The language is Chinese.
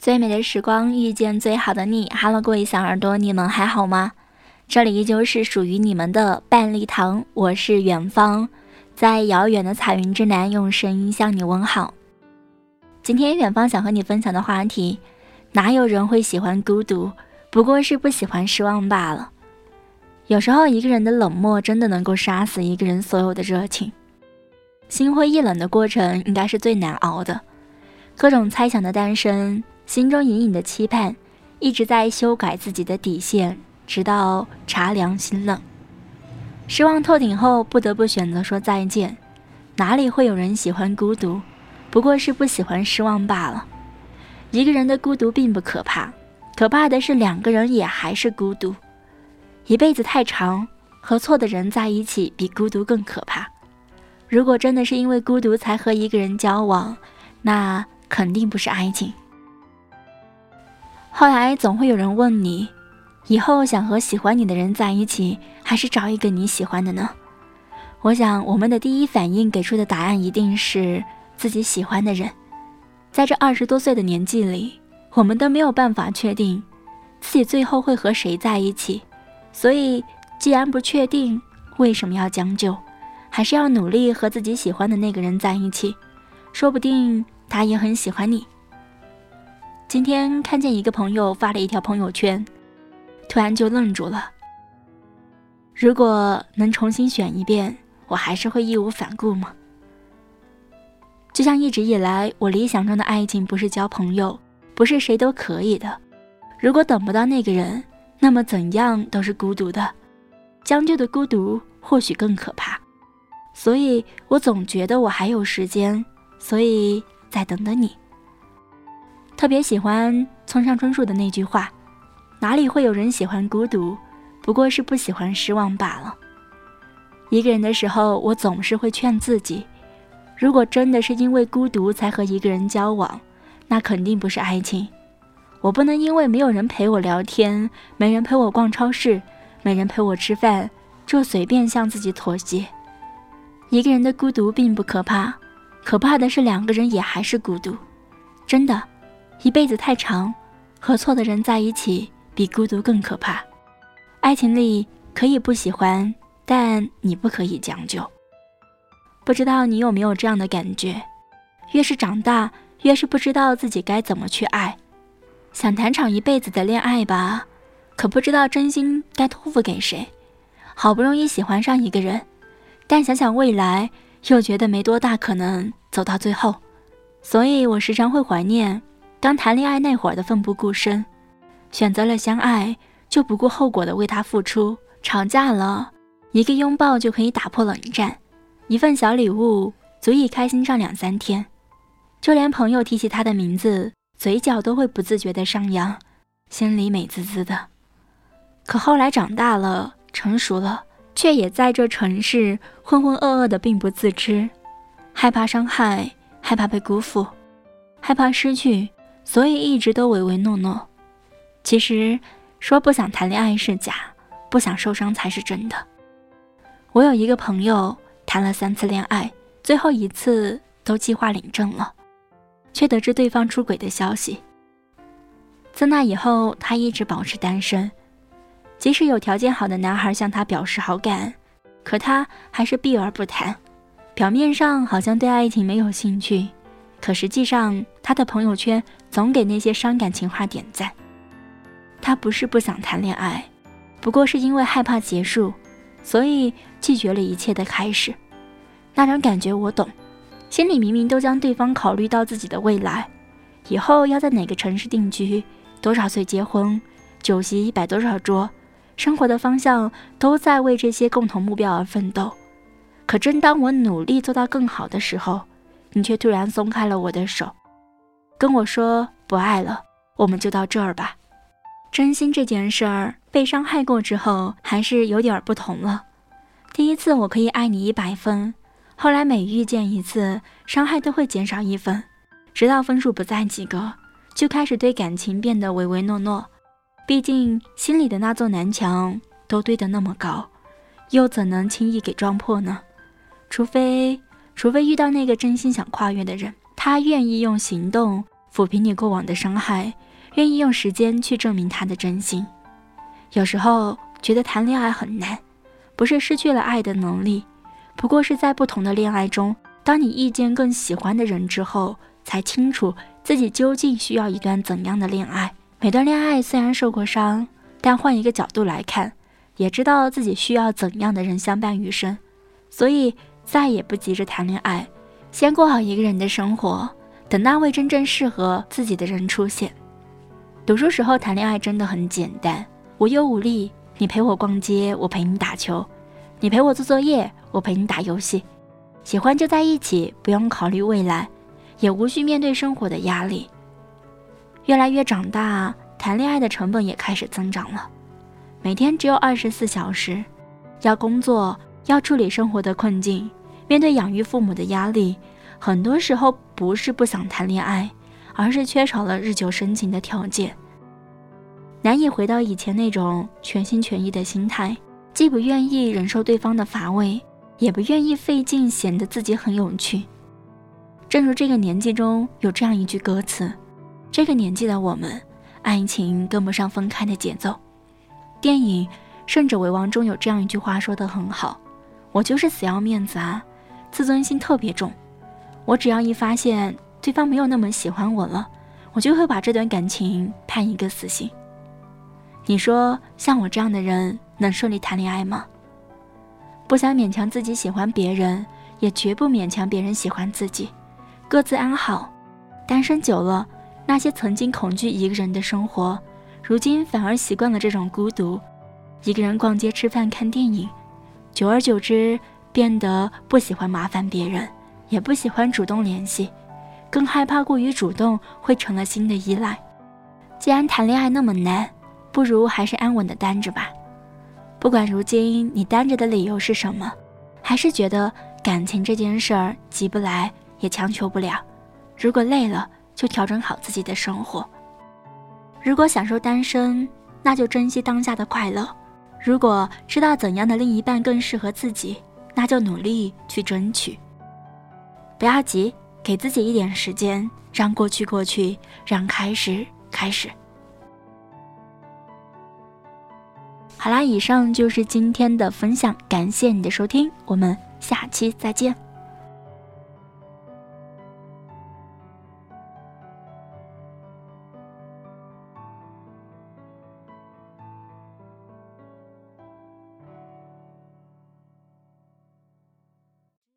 最美的时光遇见最好的你，Hello，各位小耳朵，你们还好吗？这里依旧是属于你们的半粒糖，我是远方，在遥远的彩云之南，用声音向你问好。今天远方想和你分享的话题，哪有人会喜欢孤独？不过是不喜欢失望罢了。有时候一个人的冷漠，真的能够杀死一个人所有的热情。心灰意冷的过程，应该是最难熬的。各种猜想的诞生。心中隐隐的期盼，一直在修改自己的底线，直到茶凉心冷，失望透顶后，不得不选择说再见。哪里会有人喜欢孤独？不过是不喜欢失望罢了。一个人的孤独并不可怕，可怕的是两个人也还是孤独。一辈子太长，和错的人在一起比孤独更可怕。如果真的是因为孤独才和一个人交往，那肯定不是爱情。后来总会有人问你，以后想和喜欢你的人在一起，还是找一个你喜欢的呢？我想，我们的第一反应给出的答案一定是自己喜欢的人。在这二十多岁的年纪里，我们都没有办法确定自己最后会和谁在一起，所以既然不确定，为什么要将就？还是要努力和自己喜欢的那个人在一起，说不定他也很喜欢你。今天看见一个朋友发了一条朋友圈，突然就愣住了。如果能重新选一遍，我还是会义无反顾吗？就像一直以来，我理想中的爱情不是交朋友，不是谁都可以的。如果等不到那个人，那么怎样都是孤独的。将就的孤独或许更可怕。所以我总觉得我还有时间，所以再等等你。特别喜欢村上春树的那句话：“哪里会有人喜欢孤独？不过是不喜欢失望罢了。”一个人的时候，我总是会劝自己：如果真的是因为孤独才和一个人交往，那肯定不是爱情。我不能因为没有人陪我聊天，没人陪我逛超市，没人陪我吃饭，就随便向自己妥协。一个人的孤独并不可怕，可怕的是两个人也还是孤独。真的。一辈子太长，和错的人在一起比孤独更可怕。爱情里可以不喜欢，但你不可以将就。不知道你有没有这样的感觉？越是长大，越是不知道自己该怎么去爱。想谈场一辈子的恋爱吧，可不知道真心该托付给谁。好不容易喜欢上一个人，但想想未来，又觉得没多大可能走到最后。所以我时常会怀念。刚谈恋爱那会儿的奋不顾身，选择了相爱就不顾后果的为他付出。吵架了，一个拥抱就可以打破冷战，一份小礼物足以开心上两三天。就连朋友提起他的名字，嘴角都会不自觉的上扬，心里美滋滋的。可后来长大了，成熟了，却也在这城市浑浑噩噩的，并不自知，害怕伤害，害怕被辜负，害怕失去。所以一直都唯唯诺诺。其实说不想谈恋爱是假，不想受伤才是真的。我有一个朋友谈了三次恋爱，最后一次都计划领证了，却得知对方出轨的消息。自那以后，他一直保持单身。即使有条件好的男孩向他表示好感，可他还是避而不谈。表面上好像对爱情没有兴趣。可实际上，他的朋友圈总给那些伤感情话点赞。他不是不想谈恋爱，不过是因为害怕结束，所以拒绝了一切的开始。那种感觉我懂，心里明明都将对方考虑到自己的未来，以后要在哪个城市定居，多少岁结婚，酒席摆多少桌，生活的方向都在为这些共同目标而奋斗。可正当我努力做到更好的时候，你却突然松开了我的手，跟我说不爱了，我们就到这儿吧。真心这件事儿，被伤害过之后还是有点不同了。第一次我可以爱你一百分，后来每遇见一次，伤害都会减少一分，直到分数不再及格，就开始对感情变得唯唯诺诺。毕竟心里的那座南墙都堆得那么高，又怎能轻易给撞破呢？除非。除非遇到那个真心想跨越的人，他愿意用行动抚平你过往的伤害，愿意用时间去证明他的真心。有时候觉得谈恋爱很难，不是失去了爱的能力，不过是在不同的恋爱中，当你遇见更喜欢的人之后，才清楚自己究竟需要一段怎样的恋爱。每段恋爱虽然受过伤，但换一个角度来看，也知道自己需要怎样的人相伴余生，所以再也不急着谈恋爱，先过好一个人的生活，等那位真正适合自己的人出现。读书时候谈恋爱真的很简单。无忧无虑，你陪我逛街，我陪你打球；你陪我做作业，我陪你打游戏。喜欢就在一起，不用考虑未来，也无需面对生活的压力。越来越长大，谈恋爱的成本也开始增长了。每天只有二十四小时，要工作，要处理生活的困境，面对养育父母的压力，很多时候不是不想谈恋爱，而是缺少了日久生情的条件。难以回到以前那种全心全意的心态，既不愿意忍受对方的乏味，也不愿意费劲显得自己很有趣。正如这个年纪中有这样一句歌词：“这个年纪的我们，爱情跟不上分开的节奏。”电影《胜者为王》中有这样一句话说得很好：“我就是死要面子啊，自尊心特别重。我只要一发现对方没有那么喜欢我了，我就会把这段感情判一个死刑。”你说像我这样的人能顺利谈恋爱吗？不想勉强自己喜欢别人，也绝不勉强别人喜欢自己，各自安好。单身久了，那些曾经恐惧一个人的生活，如今反而习惯了这种孤独。一个人逛街、吃饭、看电影，久而久之，变得不喜欢麻烦别人，也不喜欢主动联系，更害怕过于主动会成了新的依赖。既然谈恋爱那么难。不如还是安稳的单着吧。不管如今你单着的理由是什么，还是觉得感情这件事儿急不来，也强求不了。如果累了，就调整好自己的生活。如果享受单身，那就珍惜当下的快乐。如果知道怎样的另一半更适合自己，那就努力去争取。不要急，给自己一点时间，让过去过去，让开始开始。好啦，以上就是今天的分享，感谢你的收听，我们下期再见。